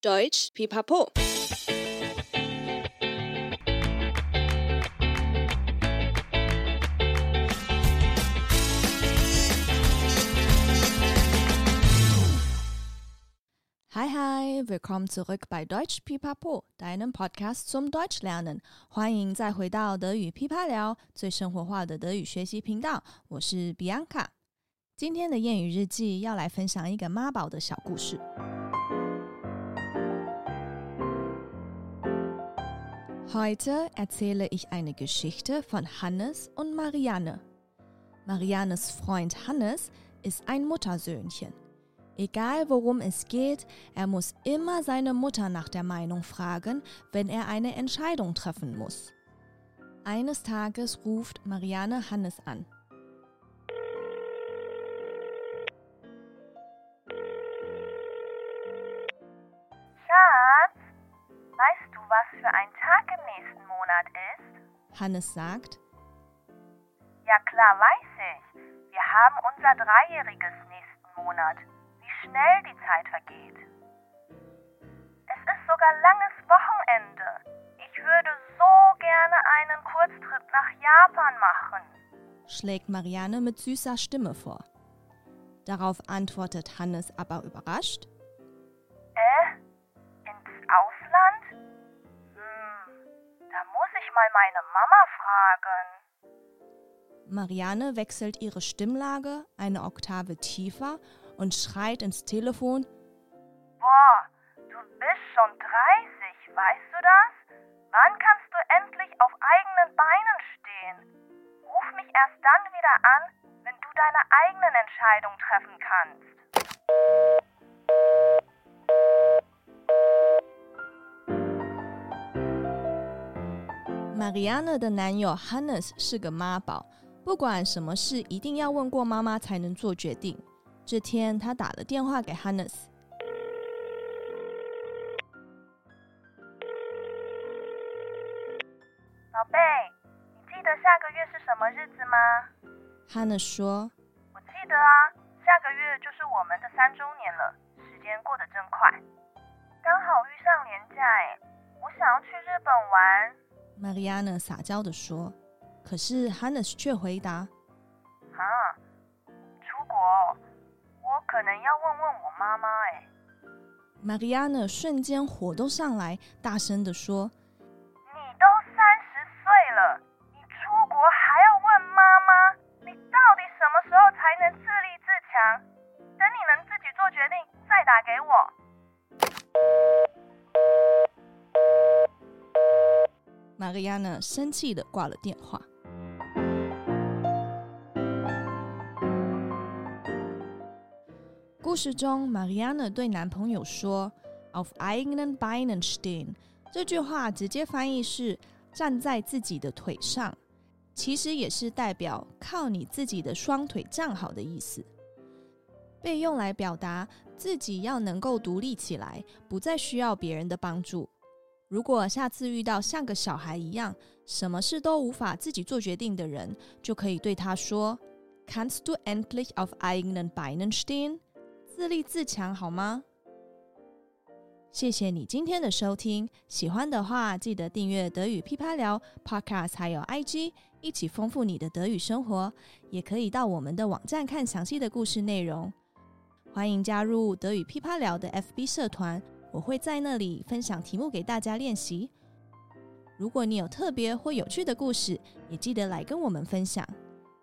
Deutsch Pipapo。Hi hi, willkommen zurück bei Deutsch Pipapo, deinem Podcast zum Deutschlernen。欢迎再回到德语噼啪聊，最生活化的德语学习频道。我是 Bianca。今天的谚语日记要来分享一个妈宝的小故事。Heute erzähle ich eine Geschichte von Hannes und Marianne. Mariannes Freund Hannes ist ein Muttersöhnchen. Egal worum es geht, er muss immer seine Mutter nach der Meinung fragen, wenn er eine Entscheidung treffen muss. Eines Tages ruft Marianne Hannes an. Hannes sagt, Ja klar, weiß ich. Wir haben unser Dreijähriges nächsten Monat. Wie schnell die Zeit vergeht. Es ist sogar langes Wochenende. Ich würde so gerne einen Kurztrip nach Japan machen, schlägt Marianne mit süßer Stimme vor. Darauf antwortet Hannes aber überrascht, mal meine Mama fragen. Marianne wechselt ihre Stimmlage eine Oktave tiefer und schreit ins Telefon. Boah, du bist schon 30, weißt du das? Wann kannst du endlich auf eigenen Beinen stehen? Ruf mich erst dann wieder an, wenn du deine eigenen Entscheidungen treffen kannst. Marianne 的男友 Hannes 是个妈宝，不管什么事一定要问过妈妈才能做决定。这天，他打了电话给 Hannes。宝贝，你记得下个月是什么日子吗？Hannes 说：“我记得啊，下个月就是我们的三周年了，时间过得真快，刚好遇上年假哎，我想要去日本玩。” Marianne 撒娇的说，可是 Hannes 却回答：“啊，出国，我可能要问问我妈妈。”哎，Marianne 瞬间火都上来，大声的说：“你都三十岁了，你出国还要问妈妈？你到底什么时候才能自立自强？等你能自己做决定，再打给我。” Marianne 生气地挂了电话。故事中，Marianne 对男朋友说：“Auf eigenen Beinen stehen。”这句话直接翻译是“站在自己的腿上”，其实也是代表靠你自己的双腿站好的意思，被用来表达自己要能够独立起来，不再需要别人的帮助。如果下次遇到像个小孩一样，什么事都无法自己做决定的人，就可以对他说：“Kannst du endlich auf eigenen Beinen stehen？” 自立自强，好吗？谢谢你今天的收听，喜欢的话记得订阅德语噼啪聊 Podcast，还有 IG，一起丰富你的德语生活。也可以到我们的网站看详细的故事内容。欢迎加入德语噼啪聊的 FB 社团。我会在那里分享题目给大家练习。如果你有特别或有趣的故事，也记得来跟我们分享。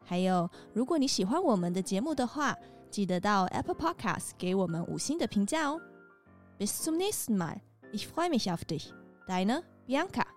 还有，如果你喜欢我们的节目的话，记得到 Apple Podcast 给我们五星的评价哦。Bis zum nächsten Mal. Ich freue mich auf dich. Deine Bianca.